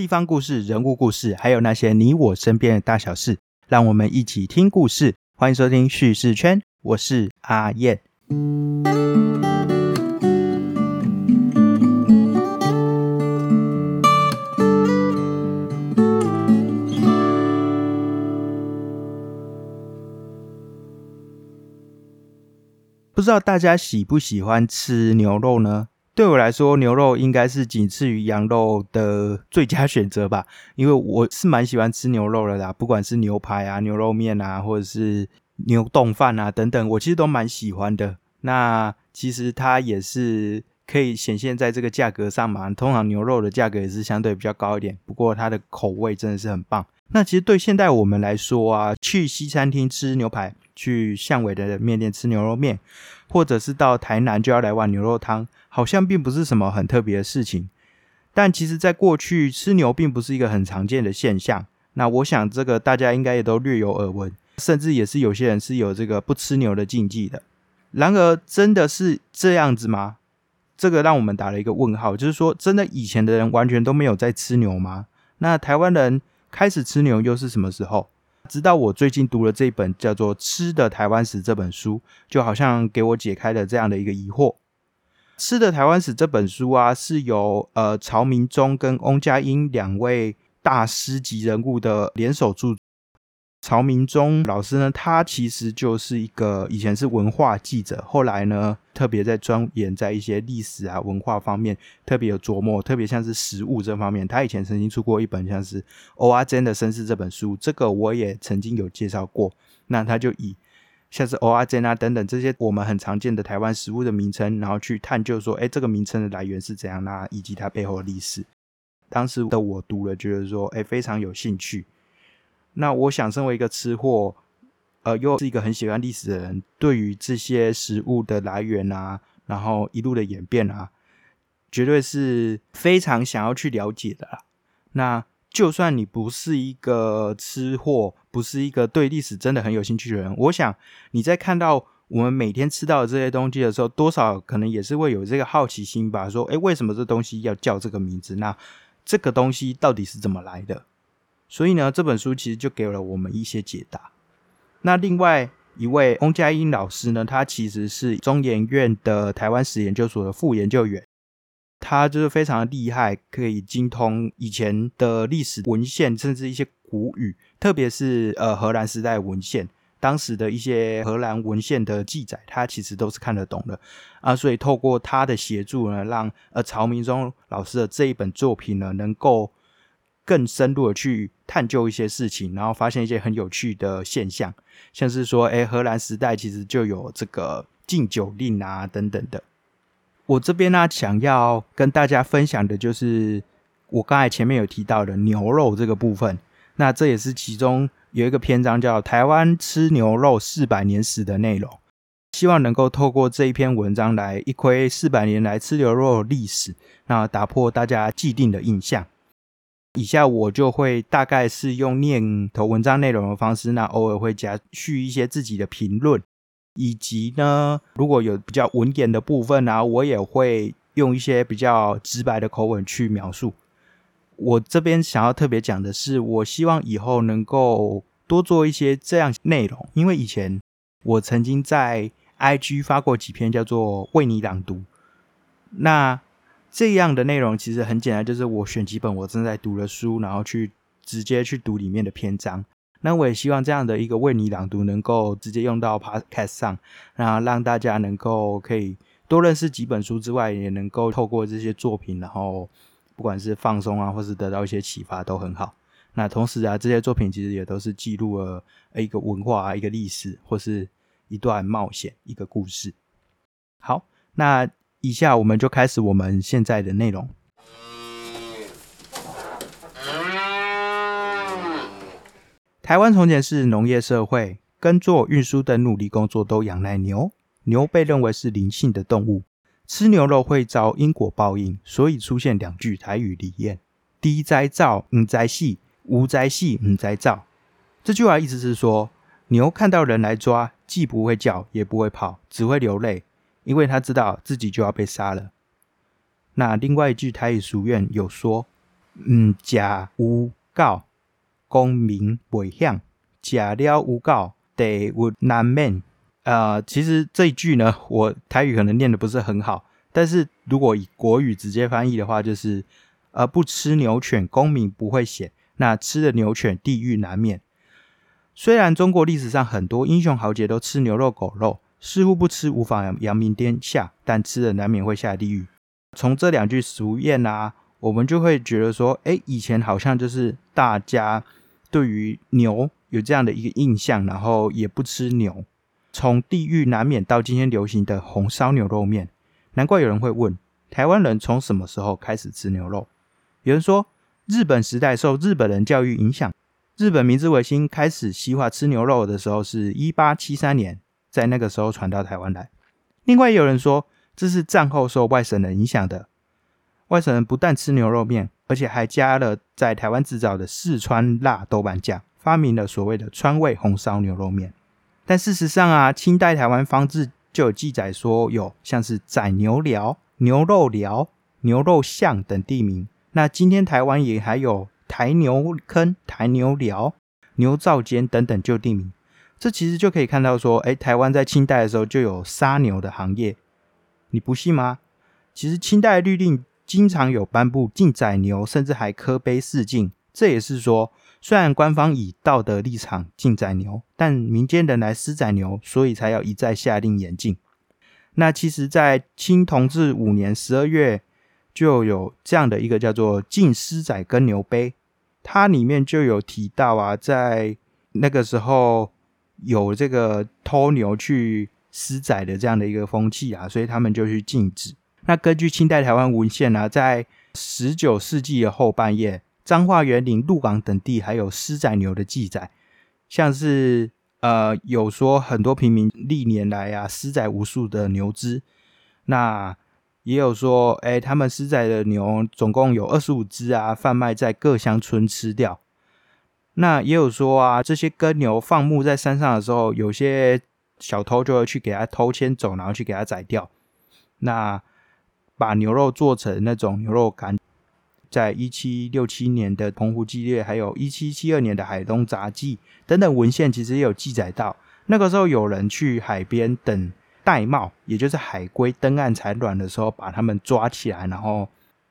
地方故事、人物故事，还有那些你我身边的大小事，让我们一起听故事。欢迎收听叙事圈，我是阿燕。不知道大家喜不喜欢吃牛肉呢？对我来说，牛肉应该是仅次于羊肉的最佳选择吧，因为我是蛮喜欢吃牛肉的啦，不管是牛排啊、牛肉面啊，或者是牛冻饭啊等等，我其实都蛮喜欢的。那其实它也是可以显现在这个价格上嘛，通常牛肉的价格也是相对比较高一点，不过它的口味真的是很棒。那其实对现代我们来说啊，去西餐厅吃牛排。去巷尾的面店吃牛肉面，或者是到台南就要来碗牛肉汤，好像并不是什么很特别的事情。但其实，在过去吃牛并不是一个很常见的现象。那我想，这个大家应该也都略有耳闻，甚至也是有些人是有这个不吃牛的禁忌的。然而，真的是这样子吗？这个让我们打了一个问号。就是说，真的以前的人完全都没有在吃牛吗？那台湾人开始吃牛又是什么时候？直到我最近读了这本叫做《吃的台湾史》这本书，就好像给我解开了这样的一个疑惑。《吃的台湾史》这本书啊，是由呃曹明忠跟翁佳音两位大师级人物的联手著。曹明忠老师呢，他其实就是一个以前是文化记者，后来呢特别在钻研在一些历史啊文化方面特别有琢磨，特别像是食物这方面，他以前曾经出过一本像是欧阿珍的身世这本书，这个我也曾经有介绍过。那他就以像是欧阿珍啊等等这些我们很常见的台湾食物的名称，然后去探究说，哎，这个名称的来源是怎样啦以及它背后的历史。当时的我读了，觉得说，哎，非常有兴趣。那我想，身为一个吃货，呃，又是一个很喜欢历史的人，对于这些食物的来源啊，然后一路的演变啊，绝对是非常想要去了解的啦。那就算你不是一个吃货，不是一个对历史真的很有兴趣的人，我想你在看到我们每天吃到的这些东西的时候，多少可能也是会有这个好奇心吧？说，诶，为什么这东西要叫这个名字？那这个东西到底是怎么来的？所以呢，这本书其实就给了我们一些解答。那另外一位翁佳音老师呢，他其实是中研院的台湾史研究所的副研究员，他就是非常的厉害，可以精通以前的历史文献，甚至一些古语，特别是呃荷兰时代文献，当时的一些荷兰文献的记载，他其实都是看得懂的啊。所以透过他的协助呢，让呃曹明忠老师的这一本作品呢，能够。更深入的去探究一些事情，然后发现一些很有趣的现象，像是说，哎，荷兰时代其实就有这个禁酒令啊，等等的。我这边呢，想要跟大家分享的就是我刚才前面有提到的牛肉这个部分。那这也是其中有一个篇章叫《台湾吃牛肉四百年史》的内容，希望能够透过这一篇文章来一窥四百年来吃牛肉历史，那打破大家既定的印象。以下我就会大概是用念头文章内容的方式，那偶尔会加续一些自己的评论，以及呢，如果有比较文言的部分呢，我也会用一些比较直白的口吻去描述。我这边想要特别讲的是，我希望以后能够多做一些这样内容，因为以前我曾经在 IG 发过几篇叫做“为你朗读”，那。这样的内容其实很简单，就是我选几本我正在读的书，然后去直接去读里面的篇章。那我也希望这样的一个为你朗读能够直接用到 Podcast 上，然后让大家能够可以多认识几本书之外，也能够透过这些作品，然后不管是放松啊，或是得到一些启发都很好。那同时啊，这些作品其实也都是记录了一个文化、一个历史，或是一段冒险、一个故事。好，那。以下我们就开始我们现在的内容。台湾从前是农业社会，耕作、运输等努力工作都仰赖牛。牛被认为是灵性的动物，吃牛肉会遭因果报应，所以出现两句台语俚谚：“低灾造，唔灾细；无灾细，唔灾造。”这句话意思是说，牛看到人来抓，既不会叫，也不会跑，只会流泪。因为他知道自己就要被杀了。那另外一句台语俗谚有说：“嗯，食有够，功名未享，食了有够，地无难免。呃，其实这一句呢，我台语可能念的不是很好，但是如果以国语直接翻译的话，就是呃，不吃牛犬，功名不会显；那吃了牛犬，地狱难免。虽然中国历史上很多英雄豪杰都吃牛肉、狗肉，似乎不吃无法扬名天下，但吃了难免会下地狱。从这两句俗谚啊，我们就会觉得说，哎，以前好像就是大家对于牛有这样的一个印象，然后也不吃牛。从地狱难免到今天流行的红烧牛肉面，难怪有人会问：台湾人从什么时候开始吃牛肉？有人说，日本时代受日本人教育影响，日本明治维新开始西化吃牛肉的时候是一八七三年，在那个时候传到台湾来。另外有人说，这是战后受外省人影响的，外省人不但吃牛肉面，而且还加了在台湾制造的四川辣豆瓣酱，发明了所谓的川味红烧牛肉面。但事实上啊，清代台湾方志就有记载说，有像是宰牛寮、牛肉寮、牛肉巷等地名。那今天台湾也还有台牛坑、台牛寮、牛灶间等等旧地名。这其实就可以看到说，哎，台湾在清代的时候就有杀牛的行业。你不信吗？其实清代律令经常有颁布禁宰牛，甚至还刻碑示禁。这也是说。虽然官方以道德立场禁宰牛，但民间人来私宰牛，所以才要一再下令严禁。那其实，在清同治五年十二月，就有这样的一个叫做《禁私宰耕牛碑》，它里面就有提到啊，在那个时候有这个偷牛去私宰的这样的一个风气啊，所以他们就去禁止。那根据清代台湾文献呢，在十九世纪的后半叶。彰化园林、鹿港等地还有私宰牛的记载，像是呃有说很多平民历年来啊私宰无数的牛只，那也有说哎他们私宰的牛总共有二十五只啊，贩卖在各乡村吃掉。那也有说啊这些耕牛放牧在山上的时候，有些小偷就会去给他偷牵走，然后去给他宰掉，那把牛肉做成那种牛肉干。在一七六七年的澎湖纪略，还有一七七二年的海东杂记等等文献，其实也有记载到，那个时候有人去海边等玳瑁，也就是海龟登岸产卵的时候，把它们抓起来，然后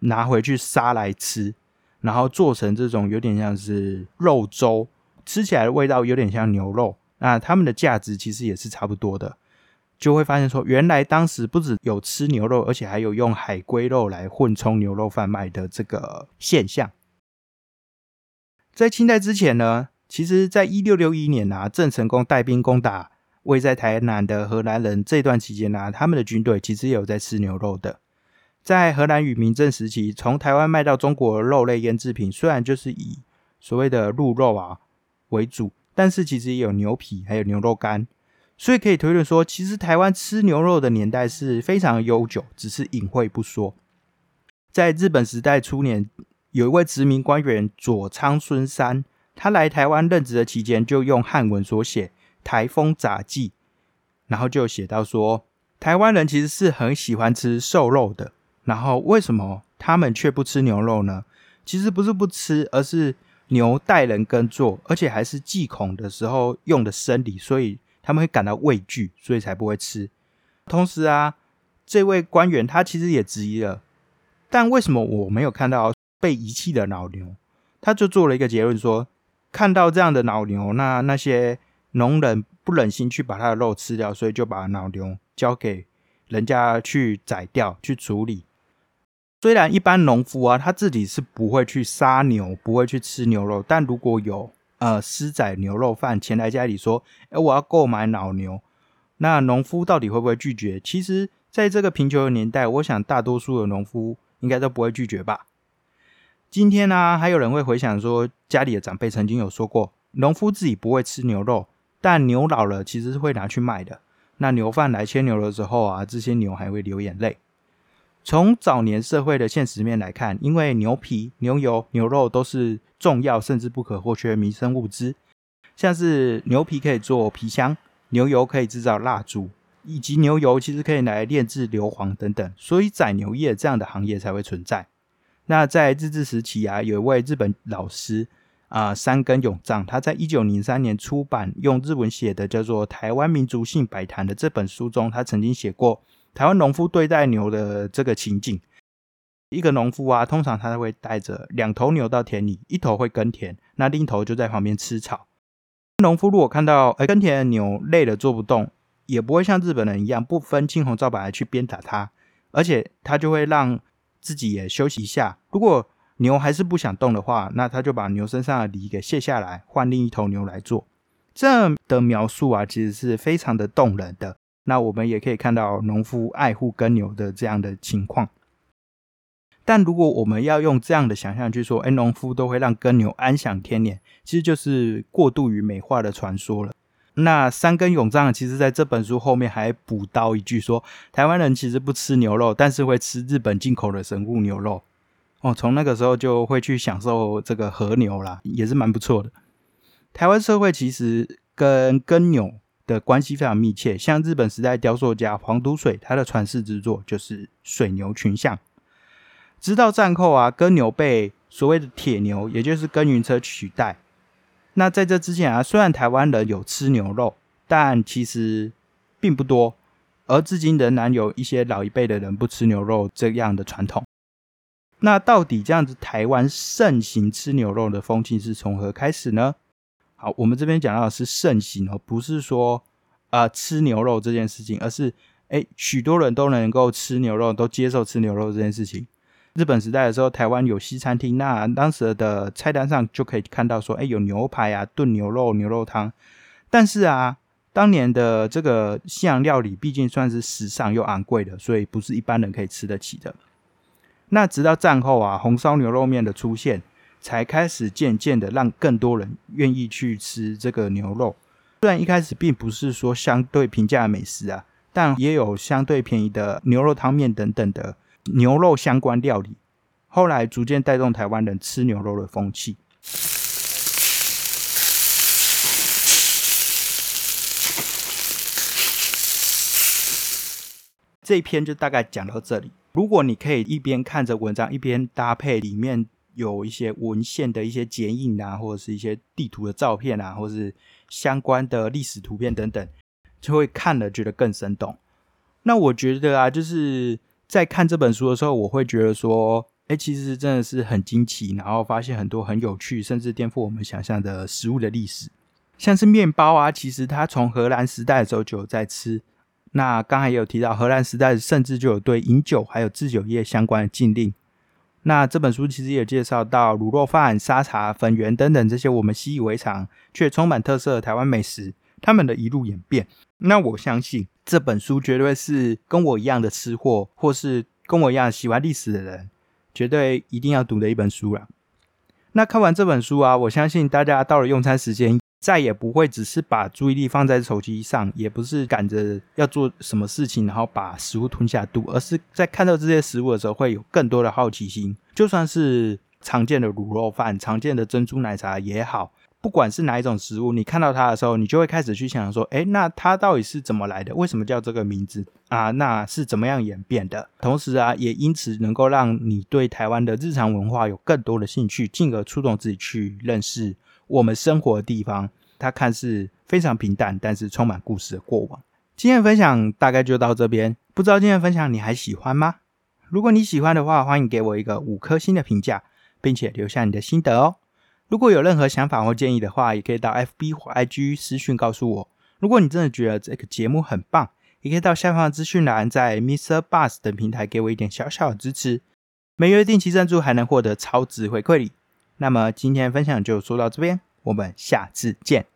拿回去杀来吃，然后做成这种有点像是肉粥，吃起来的味道有点像牛肉，那它们的价值其实也是差不多的。就会发现说，原来当时不止有吃牛肉，而且还有用海龟肉来混充牛肉贩卖的这个现象。在清代之前呢，其实在一六六一年啊，郑成功带兵攻打位在台南的荷兰人，这段期间呢，他们的军队其实也有在吃牛肉的。在荷兰与民政时期，从台湾卖到中国的肉类腌制品，虽然就是以所谓的鹿肉啊为主，但是其实也有牛皮，还有牛肉干。所以可以推论说，其实台湾吃牛肉的年代是非常悠久，只是隐晦不说。在日本时代初年，有一位殖民官员佐仓孙三，他来台湾任职的期间，就用汉文所写《台风杂记》，然后就写到说，台湾人其实是很喜欢吃瘦肉的。然后为什么他们却不吃牛肉呢？其实不是不吃，而是牛带人耕作，而且还是祭孔的时候用的生理，所以。他们会感到畏惧，所以才不会吃。同时啊，这位官员他其实也质疑了，但为什么我没有看到被遗弃的老牛？他就做了一个结论说，看到这样的老牛，那那些农人不忍心去把他的肉吃掉，所以就把老牛交给人家去宰掉、去处理。虽然一般农夫啊，他自己是不会去杀牛，不会去吃牛肉，但如果有呃，私宰牛肉贩前来家里说：“哎，我要购买老牛。”那农夫到底会不会拒绝？其实，在这个贫穷的年代，我想大多数的农夫应该都不会拒绝吧。今天呢，还有人会回想说，家里的长辈曾经有说过，农夫自己不会吃牛肉，但牛老了其实是会拿去卖的。那牛贩来牵牛的时候啊，这些牛还会流眼泪。从早年社会的现实面来看，因为牛皮、牛油、牛肉都是重要甚至不可或缺的民生物资，像是牛皮可以做皮箱，牛油可以制造蜡烛，以及牛油其实可以来炼制硫磺等等，所以宰牛业这样的行业才会存在。那在日治时期啊，有一位日本老师啊，山根永藏，他在一九零三年出版用日文写的叫做《台湾民族性百谈》的这本书中，他曾经写过台湾农夫对待牛的这个情景。一个农夫啊，通常他会带着两头牛到田里，一头会耕田，那另一头就在旁边吃草。农夫如果看到哎耕田的牛累了做不动，也不会像日本人一样不分青红皂白的去鞭打它，而且他就会让自己也休息一下。如果牛还是不想动的话，那他就把牛身上的犁给卸下来，换另一头牛来做。这的描述啊，其实是非常的动人的。那我们也可以看到农夫爱护耕牛的这样的情况。但如果我们要用这样的想象去说，哎，农夫都会让耕牛安享天年，其实就是过度于美化的传说了。那三根永藏其实在这本书后面还补刀一句说，台湾人其实不吃牛肉，但是会吃日本进口的神户牛肉。哦，从那个时候就会去享受这个和牛啦，也是蛮不错的。台湾社会其实跟耕牛的关系非常密切，像日本时代雕塑家黄笃水，他的传世之作就是水牛群像。直到战后啊，耕牛被所谓的铁牛，也就是耕耘车取代。那在这之前啊，虽然台湾人有吃牛肉，但其实并不多，而至今仍然有一些老一辈的人不吃牛肉这样的传统。那到底这样子台湾盛行吃牛肉的风气是从何开始呢？好，我们这边讲到的是盛行哦，不是说啊吃牛肉这件事情，而是哎许多人都能够吃牛肉，都接受吃牛肉这件事情。日本时代的时候，台湾有西餐厅，那当时的菜单上就可以看到说，哎，有牛排啊，炖牛肉、牛肉汤。但是啊，当年的这个西洋料理毕竟算是时尚又昂贵的，所以不是一般人可以吃得起的。那直到战后啊，红烧牛肉面的出现，才开始渐渐的让更多人愿意去吃这个牛肉。虽然一开始并不是说相对平价的美食啊，但也有相对便宜的牛肉汤面等等的。牛肉相关料理，后来逐渐带动台湾人吃牛肉的风气。这一篇就大概讲到这里。如果你可以一边看着文章，一边搭配里面有一些文献的一些剪影啊，或者是一些地图的照片啊，或是相关的历史图片等等，就会看了觉得更生动。那我觉得啊，就是。在看这本书的时候，我会觉得说，哎，其实真的是很惊奇，然后发现很多很有趣，甚至颠覆我们想象的食物的历史。像是面包啊，其实它从荷兰时代的时候就有在吃。那刚才也有提到，荷兰时代甚至就有对饮酒还有制酒业相关的禁令。那这本书其实也介绍到卤肉饭、沙茶、粉圆等等这些我们习以为常却充满特色的台湾美食，他们的一路演变。那我相信。这本书绝对是跟我一样的吃货，或是跟我一样喜欢历史的人，绝对一定要读的一本书了。那看完这本书啊，我相信大家到了用餐时间，再也不会只是把注意力放在手机上，也不是赶着要做什么事情，然后把食物吞下肚，而是在看到这些食物的时候，会有更多的好奇心。就算是常见的卤肉饭、常见的珍珠奶茶也好。不管是哪一种食物，你看到它的时候，你就会开始去想说：，哎，那它到底是怎么来的？为什么叫这个名字啊？那是怎么样演变的？同时啊，也因此能够让你对台湾的日常文化有更多的兴趣，进而触动自己去认识我们生活的地方。它看似非常平淡，但是充满故事的过往。今天的分享大概就到这边，不知道今天的分享你还喜欢吗？如果你喜欢的话，欢迎给我一个五颗星的评价，并且留下你的心得哦。如果有任何想法或建议的话，也可以到 FB 或 IG 私讯告诉我。如果你真的觉得这个节目很棒，也可以到下方的资讯栏，在 Mr. Bus 等平台给我一点小小的支持。每月定期赞助还能获得超值回馈礼。那么今天分享就说到这边，我们下次见。